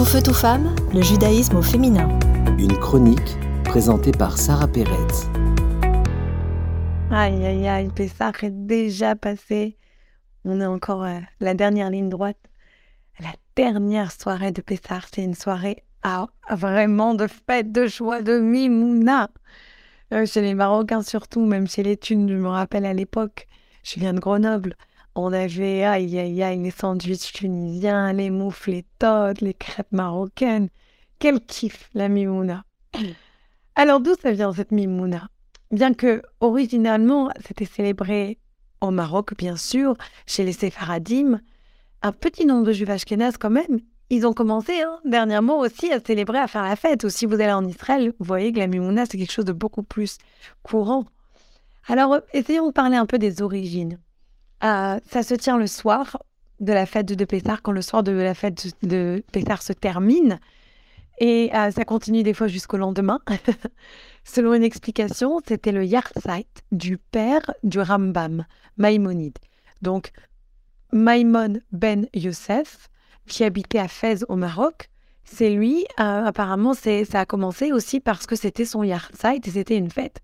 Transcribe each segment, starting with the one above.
Tout feu, tout femme, le judaïsme au féminin. Une chronique présentée par Sarah Pérez. Aïe, aïe, aïe, Pessah est déjà passé. On est encore à la dernière ligne droite. La dernière soirée de Pessah, c'est une soirée à, vraiment de fête, de joie, de mimouna. Euh, chez les Marocains surtout, même chez les Thunes, je me rappelle à l'époque, je viens de Grenoble, on avait, aïe, aïe, aïe, les sandwichs tunisiens, les moufles, les totes, les crêpes marocaines. Quel kiff, la mimouna. Alors, d'où ça vient cette mimouna? Bien que, originalement, c'était célébré au Maroc, bien sûr, chez les séfaradim, un petit nombre de juifs ashkénazes quand même, ils ont commencé hein, dernièrement aussi à célébrer, à faire la fête. Ou si vous allez en Israël, vous voyez que la mimouna, c'est quelque chose de beaucoup plus courant. Alors, essayons de parler un peu des origines. Euh, ça se tient le soir de la fête de Pessah, quand le soir de la fête de Pessah se termine. Et euh, ça continue des fois jusqu'au lendemain. Selon une explication, c'était le Yartzeit du père du Rambam, Maïmonide. Donc, Maïmon ben Youssef, qui habitait à Fès au Maroc, c'est lui, euh, apparemment, ça a commencé aussi parce que c'était son Yartzeit et c'était une fête.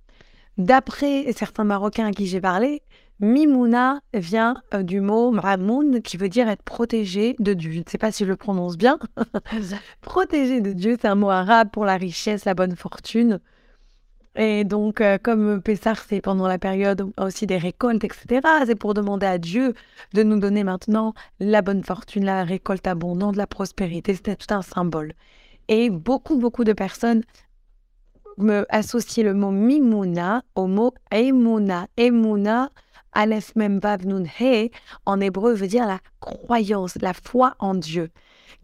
D'après certains Marocains à qui j'ai parlé, Mimouna vient euh, du mot Mamoun qui veut dire être protégé de Dieu. Je ne sais pas si je le prononce bien. protégé de Dieu, c'est un mot arabe pour la richesse, la bonne fortune. Et donc, euh, comme Pessah, c'est pendant la période aussi des récoltes, etc., c'est pour demander à Dieu de nous donner maintenant la bonne fortune, la récolte abondante, la prospérité. C'était tout un symbole. Et beaucoup, beaucoup de personnes me associent le mot Mimouna au mot Emouna. Emouna, Aleph Mem Vav Nun He, en hébreu veut dire la croyance, la foi en Dieu,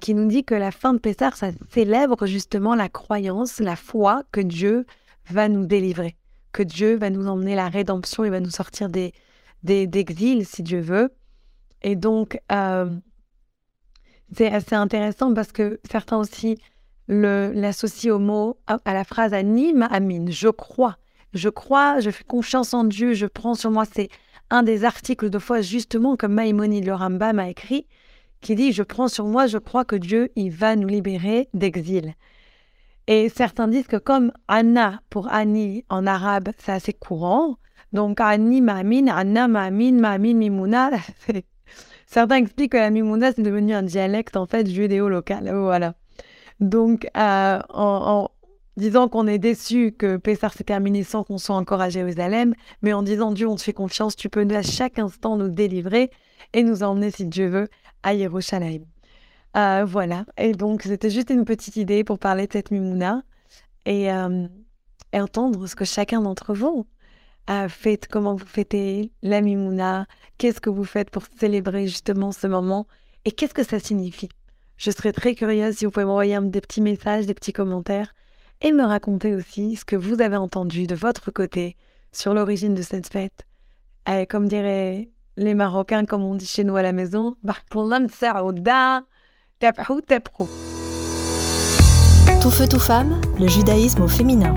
qui nous dit que la fin de Pessah, ça célèbre justement la croyance, la foi que Dieu va nous délivrer, que Dieu va nous emmener la rédemption, il va nous sortir des d'exil si Dieu veut. Et donc, euh, c'est assez intéressant parce que certains aussi l'associent au mot, à, la phrase anime, amine, je crois. Je crois, je fais confiance en Dieu, je prends sur moi. C'est un des articles de foi, justement, comme Maïmonide le Rambam a écrit, qui dit Je prends sur moi, je crois que Dieu, il va nous libérer d'exil. Et certains disent que comme Anna pour Annie en arabe, c'est assez courant. Donc Annie Ma'amin, Anna Ma'amin, Ma'amin Mimouna. Certains expliquent que la Mimouna, c'est devenu un dialecte en fait judéo-local. Voilà. Donc euh, en, disant qu'on est déçu que Pessah s'est terminé sans qu'on soit encore à Jérusalem, mais en disant Dieu, on te fait confiance, tu peux à chaque instant nous délivrer et nous emmener, si Dieu veut, à Yerushalayim. Euh, voilà, et donc c'était juste une petite idée pour parler de cette Mimouna et, euh, et entendre ce que chacun d'entre vous a fait, comment vous fêtez la Mimouna, qu'est-ce que vous faites pour célébrer justement ce moment et qu'est-ce que ça signifie? Je serais très curieuse si vous pouvez m'envoyer des petits messages, des petits commentaires et me raconter aussi ce que vous avez entendu de votre côté sur l'origine de cette fête. Et comme diraient les Marocains, comme on dit chez nous à la maison, tout feu, tout femme, le judaïsme au féminin.